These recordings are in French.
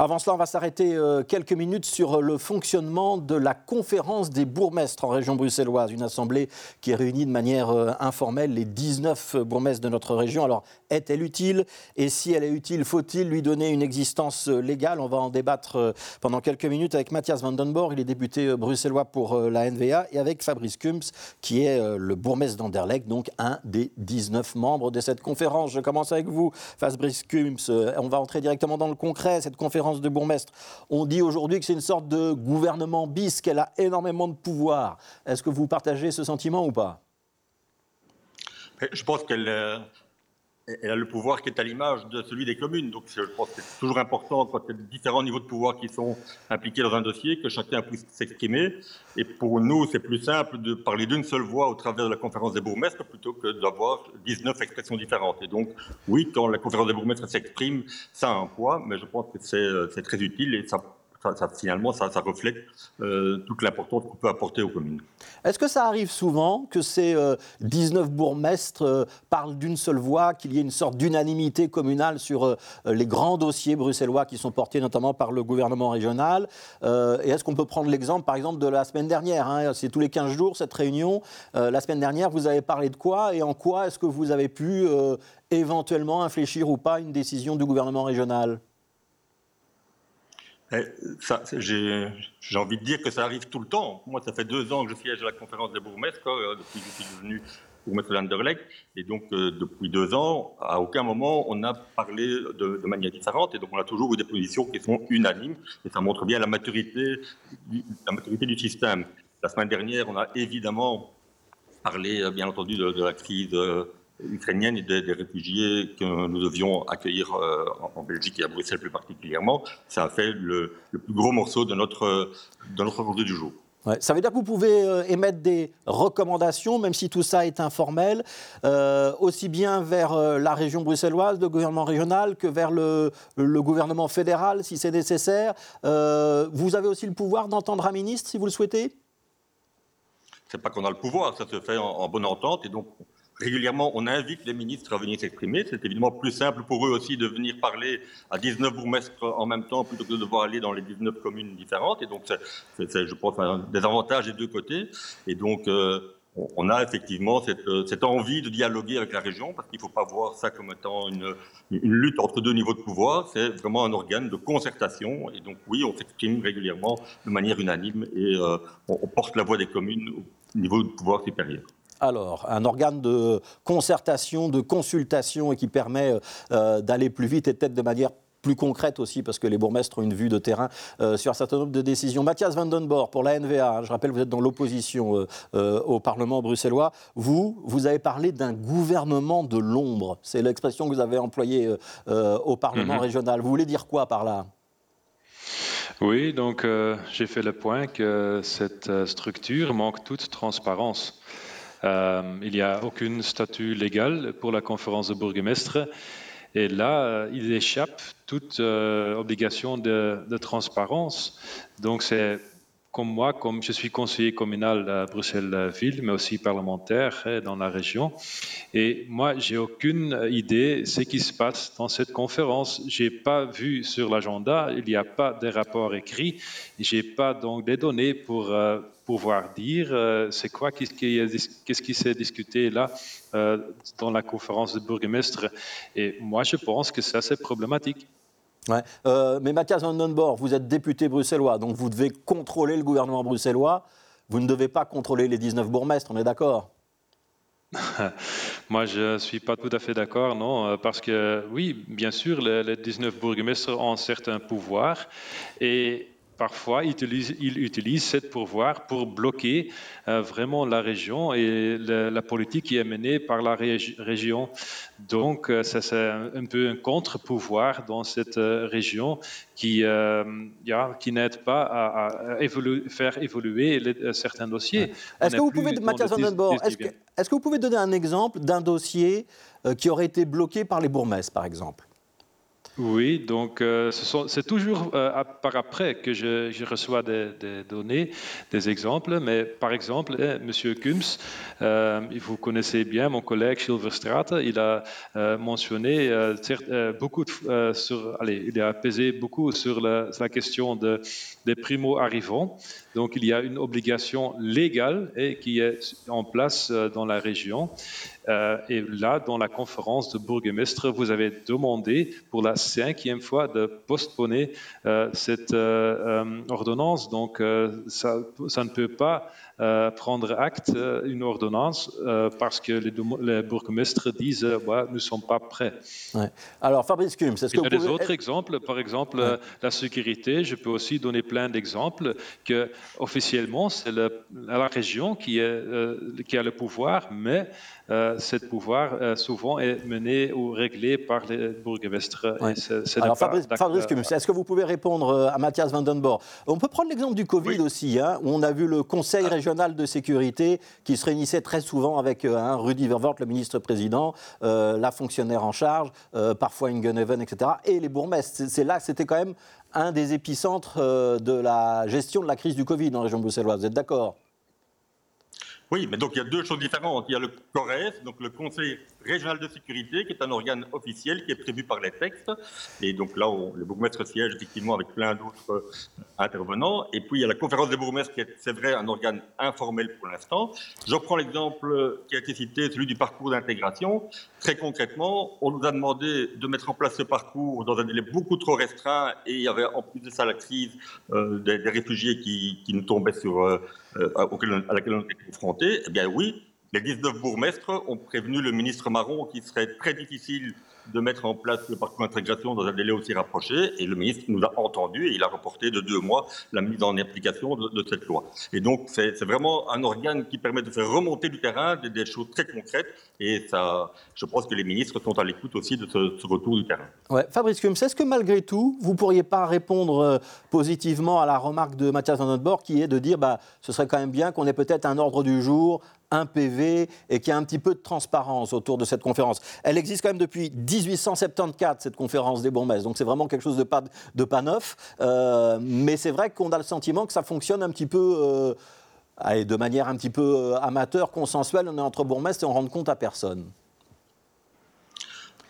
Avant cela, on va s'arrêter euh, quelques minutes sur le fonctionnement de la conférence des bourgmestres en région bruxelloise, une assemblée qui réunit de manière euh, informelle les 19 bourgmestres de notre région. Alors, est-elle utile? Et si elle est utile, faut-il lui donner une existence euh, légale? On va en débattre pendant quelques minutes avec Mathias Vandenborg, il est député bruxellois pour la NVA, et avec Fabrice Kumps, qui est le bourgmestre d'Anderlecht, donc un des 19 membres de cette conférence. Je commence avec vous, Fabrice Kumps. On va entrer directement dans le concret. Cette conférence de bourgmestre, on dit aujourd'hui que c'est une sorte de gouvernement bis, qu'elle a énormément de pouvoir. Est-ce que vous partagez ce sentiment ou pas? Je pense qu'elle euh, elle a le pouvoir qui est à l'image de celui des communes. Donc je pense que c'est toujours important, quand il y a différents niveaux de pouvoir qui sont impliqués dans un dossier, que chacun puisse s'exprimer. Et pour nous, c'est plus simple de parler d'une seule voix au travers de la conférence des bourgmestres plutôt que d'avoir 19 expressions différentes. Et donc, oui, quand la conférence des bourgmestres s'exprime, ça a un poids, mais je pense que c'est euh, très utile et ça ça, finalement, ça, reflète euh, toute l'importance qu'on peut apporter aux communes. Est-ce que ça arrive souvent que ces 19 euh, bourgmestres euh, parlent d'une seule voix, qu'il y ait une sorte d'unanimité communale sur les grands dossiers bruxellois qui sont portés notamment par le gouvernement régional Et est-ce qu'on peut prendre l'exemple, par exemple, de la semaine dernière hein? C'est tous les 15 jours cette réunion. la semaine dernière, vous avez parlé de quoi et en quoi est-ce que vous avez pu éventuellement infléchir ou pas une décision du gouvernement régional? J'ai envie de dire que ça arrive tout le temps. Moi, ça fait deux ans que je siège à la conférence des bourgmestres, euh, depuis que je suis devenu bourgmestre d'Anderlecht. Et donc, euh, depuis deux ans, à aucun moment, on a parlé de, manière différente. Et donc, on a toujours eu des positions qui sont unanimes. Et ça montre bien la maturité, la maturité du système. La semaine dernière, on a évidemment parlé, euh, bien entendu, de la crise ukrainienne et des, réfugiés que nous devions accueillir euh, en, Belgique et à Bruxelles plus particulièrement, ça a fait le, plus gros morceau de notre, de notre ordre du jour. ça veut dire que vous pouvez euh, émettre des recommandations, même si tout ça est informel, euh, aussi bien vers la région bruxelloise, le gouvernement régional, que vers le, le gouvernement fédéral, si c'est nécessaire. vous avez aussi le pouvoir d'entendre un ministre, si vous le souhaitez? C'est pas qu'on a le pouvoir, ça se fait en, en bonne entente, et donc Régulièrement, on invite les ministres à venir s'exprimer. C'est évidemment plus simple pour eux aussi de venir parler à 19 bourgmestres en même temps plutôt que de devoir aller dans les 19 communes différentes. Et donc, c'est, je pense, des avantages des deux côtés. Et donc, euh, on a effectivement euh, cette, envie de dialoguer avec la région, parce qu'il ne faut pas voir ça comme étant une, lutte entre deux niveaux de pouvoir, c'est vraiment un organe de concertation, et donc oui, on s'exprime régulièrement de manière unanime, et euh, on, porte la voix des communes au niveau de pouvoir supérieur alors, un organe de concertation, de consultation et qui permet euh, d'aller plus vite et peut-être de manière plus concrète aussi, parce que les bourgmestres ont une vue de terrain euh, sur un certain nombre de décisions. Mathias Vandenborg, pour la NVA, hein, je rappelle, vous êtes dans l'opposition euh, au Parlement bruxellois. Vous, vous avez parlé d'un gouvernement de l'ombre. C'est l'expression que vous avez employée au Parlement mhm. régional. Vous voulez dire quoi par là? Oui, donc j'ai fait le point que cette structure manque toute transparence. Euh, il n'y a aucun statut légal pour la conférence de bourgmestre. Et là, euh, il échappe toute euh, obligation de, de, transparence. Donc, c'est comme moi, comme je suis conseiller communal à Bruxelles-Ville, mais aussi parlementaire hein, dans la région. Et moi, j'ai aucune idée de ce qui se passe dans cette conférence. J'ai pas vu sur l'agenda, il n'y a pas de rapport écrit. J'ai pas donc des données pour euh, pouvoir dire euh, c'est quoi, qu'est-ce qui, qui s'est discuté là euh, dans la conférence de bourgmestre. Et moi, je pense que ça, c'est problématique. Euh, mais Mathias Van vous êtes député bruxellois, donc vous devez contrôler le gouvernement bruxellois. Vous ne devez pas contrôler les 19 bourgmestres, on est d'accord? Moi, je ne suis pas tout à fait d'accord, non, euh, parce que oui, bien sûr, les 19 bourgmestres ont certains pouvoirs et parfois, il utilise, il utilise cette pouvoir pour bloquer euh, vraiment la région et la politique qui est menée par la région. Donc, euh, ça, c'est un, peu un contre-pouvoir dans cette euh, région qui, qui n'aide pas à, faire évoluer certains dossiers. Est-ce que, vous pouvez, Mathias est-ce que vous pouvez donner un exemple d'un dossier qui aurait été bloqué par les bourgmestres, par exemple? Oui, donc euh, c'est toujours euh, par après que je, reçois des, données, des exemples. Mais par exemple, hein, Monsieur Kums, euh, vous connaissez bien mon collègue Silverstraat, il a mentionné beaucoup sur, allez, il a pesé beaucoup sur la, question de, des primo arrivants. Donc il y a une obligation légale et qui est en place dans la région. Euh, et là, dans la conférence de bourgmestre, vous avez demandé pour la cinquième fois de postponer euh, cette euh, ordonnance. Donc, ça, ça, ne peut pas prendre acte une ordonnance parce que les, les bourgmestres disent ouais, nous ne sommes pas prêts. Alors, Fabrice Cum, c'est ce que Il y a des autres exemples, par exemple la sécurité. Je peux aussi donner plein d'exemples que officiellement c'est la région qui, est, qui a le pouvoir, mais euh, ce pouvoir euh, souvent est mené ou réglé par les bourgmestres. Alors Fabrice, Fabrice est-ce que vous pouvez répondre euh, à Mathias Vandenborg? On peut prendre l'exemple du Covid aussi, hein, où on a vu le Conseil régional de sécurité qui se réunissait très souvent avec hein, Rudy Vervoort, le ministre-président, la fonctionnaire en charge, parfois Ingenheven, etc., et les bourgmestres. C'est là que c'était quand même un des épicentres de la gestion de la crise du Covid dans la région bruxelloise. Vous êtes d'accord? Oui, mais donc il y a deux choses différentes. Il y a le CORES, donc le Conseil régional de sécurité, qui est un organe officiel qui est prévu par les textes. Et donc là, on, le bourgmestre siège effectivement avec plein d'autres euh, intervenants. Et puis il y a la conférence des bourgmestres qui est, c'est vrai, un organe informel pour l'instant. Je reprends l'exemple qui a été cité, celui du parcours d'intégration. Très concrètement, on nous a demandé de mettre en place ce parcours dans un délai beaucoup trop restreint et il y avait en plus de ça la crise euh, des, réfugiés qui, nous tombaient sur, euh, à laquelle on était confrontés. Eh bien oui, les 19 bourgmestres ont prévenu le ministre Marron qu'il serait très difficile de mettre en place le parcours d'intégration dans un délai aussi rapproché. Et le ministre nous a entendu et il a reporté de deux mois la mise en application de, cette loi. Et donc, c'est vraiment un organe qui permet de faire remonter du terrain des, choses très concrètes. Et je pense que les ministres sont à l'écoute aussi de ce, retour du terrain. Ouais. Fabrice Kums, est-ce que malgré tout, vous ne pourriez pas répondre euh, positivement à la remarque de Mathias Van qui est de dire bah, ce serait quand même bien qu'on ait peut-être un ordre du jour un PV et qu'il y a un petit peu de transparence autour de cette conférence. Elle existe quand même depuis 1874, cette conférence des bourgmestres, donc c'est vraiment quelque chose de pas, de pas neuf. Euh, mais c'est vrai qu'on a le sentiment que ça fonctionne un petit peu, euh, de manière un petit peu euh, amateur, consensuelle, on est entre bourgmestres et on rend compte à personne.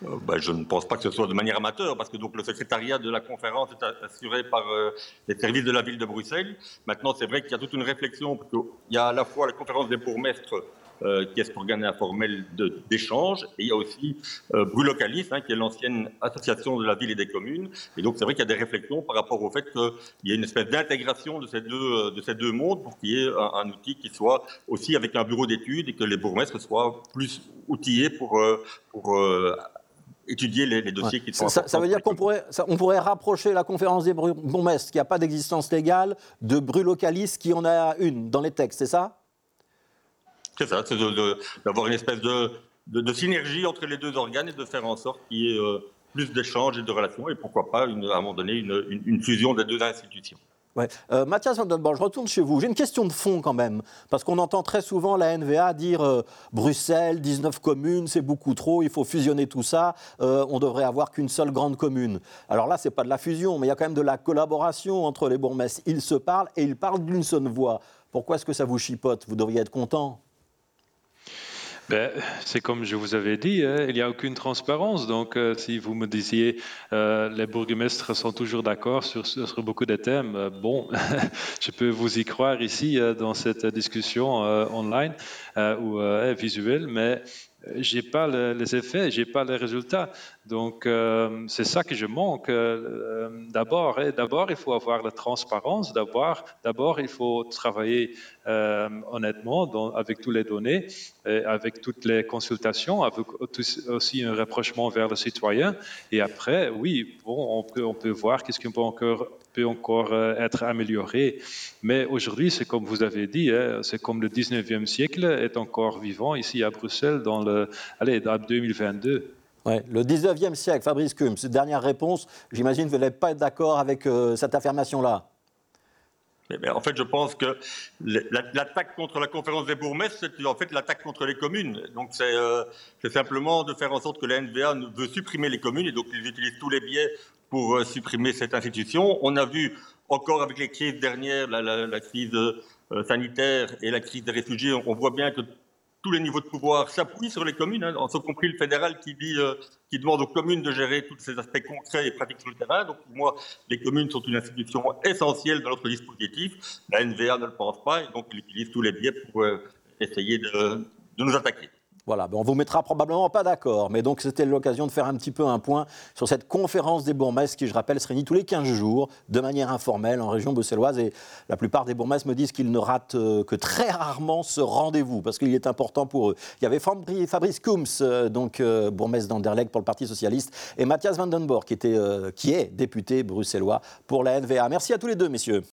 Euh, bah, je ne pense pas que ce soit de manière amateur, parce que donc le secrétariat de la conférence est assuré par euh, les services de la ville de Bruxelles. Maintenant, c'est vrai qu'il y a toute une réflexion, parce qu'il y a à la fois la conférence des bourgmestres, euh, qui est cet organe informel d'échange, et il y a aussi Brulocalis, hein, qui est l'ancienne association de la ville et des communes. Et donc, c'est vrai qu'il y a des réflexions par rapport au fait qu'il y a une espèce d'intégration de, ces deux, de ces deux mondes pour qu'il y ait un, outil qui soit aussi avec un bureau d'études et que les bourgmestres soient plus outillés pour, pour étudier les, dossiers qui sont ça, ça veut dire qu'on pourrait, on pourrait rapprocher la conférence des bourgmestres, qui n'a pas d'existence légale, de Brulocalis, qui en a une dans les textes, c'est ça? C'est ça, c'est d'avoir une espèce de, de, synergie entre les deux organes et de faire en sorte qu'il y ait euh, plus d'échanges et de relations, et pourquoi pas, une, à un moment donné, une, une fusion des deux institutions. Euh, Mathias Van je retourne chez vous. J'ai une question de fond quand même, parce qu'on entend très souvent la NVA dire euh, Bruxelles, 19 communes, c'est beaucoup trop, il faut fusionner tout ça, euh, on devrait avoir qu'une seule grande commune. Alors là, c'est pas de la fusion, mais il y a quand même de la collaboration entre les bourgmestres. Ils se parlent et ils parlent d'une seule voix. Pourquoi est-ce que ça vous chipote? Vous devriez être content. Ben, c'est comme je vous avais dit, hein, il n'y a aucune transparence. Donc, euh, si vous me disiez euh, les bourgmestres sont toujours d'accord sur, beaucoup de thèmes, euh, bon, je peux vous y croire ici dans cette discussion online ou visuelle, mais j'ai pas les effets, j'ai pas les résultats. Donc euh, c'est ça que je manque. Euh, d'abord, d'abord il faut avoir la transparence. D'abord, d'abord il faut travailler euh, honnêtement avec toutes les données, avec toutes les consultations, avec aussi un rapprochement vers le citoyen. Et après, oui, bon, on peut on peut voir qu'est-ce qu'on peut encore peut encore être amélioré. Mais aujourd'hui, c'est comme vous avez dit, hein, c'est comme le 19e siècle est encore vivant ici à Bruxelles allez, dans 2022. Ouais, le 19e siècle, Fabrice Kums, dernière réponse. J'imagine que vous n'allez pas être d'accord avec euh, cette affirmation-là. en fait, je pense que l'attaque contre la conférence des bourgmestres, c'est en fait l'attaque contre les communes. Donc, euh, c'est simplement de faire en sorte que la NVA veut supprimer les communes et donc ils utilisent tous les biais pour euh, supprimer cette institution. On a vu encore avec les crises dernières, la, crise euh, sanitaire et la crise des réfugiés, on voit bien que tous les niveaux de pouvoir s'appuient sur les communes, hein, en ce compris le fédéral qui, dit, euh, qui demande aux communes de gérer tous ces aspects concrets et pratiques sur le terrain. Donc pour moi, les communes sont une institution essentielle dans notre dispositif. La NVA ne le pense pas et donc elle utilise tous les biais pour euh, essayer de nous attaquer. Voilà, ben on vous mettra probablement pas d'accord, mais donc c'était l'occasion de faire un petit peu un point sur cette conférence des bourgmestres qui, je rappelle, se réunit tous les 15 jours de manière informelle en région bruxelloise et la plupart des bourgmestres me disent qu'ils ne ratent euh, que très rarement ce rendez-vous parce qu'il est important pour eux. Il y avait Fabrice Kums, euh, donc euh, bourgmestre d'Anderlecht pour le Parti Socialiste, et Mathias Vandenborg qui, était, qui est député bruxellois pour la NVA. Merci à tous les deux, messieurs.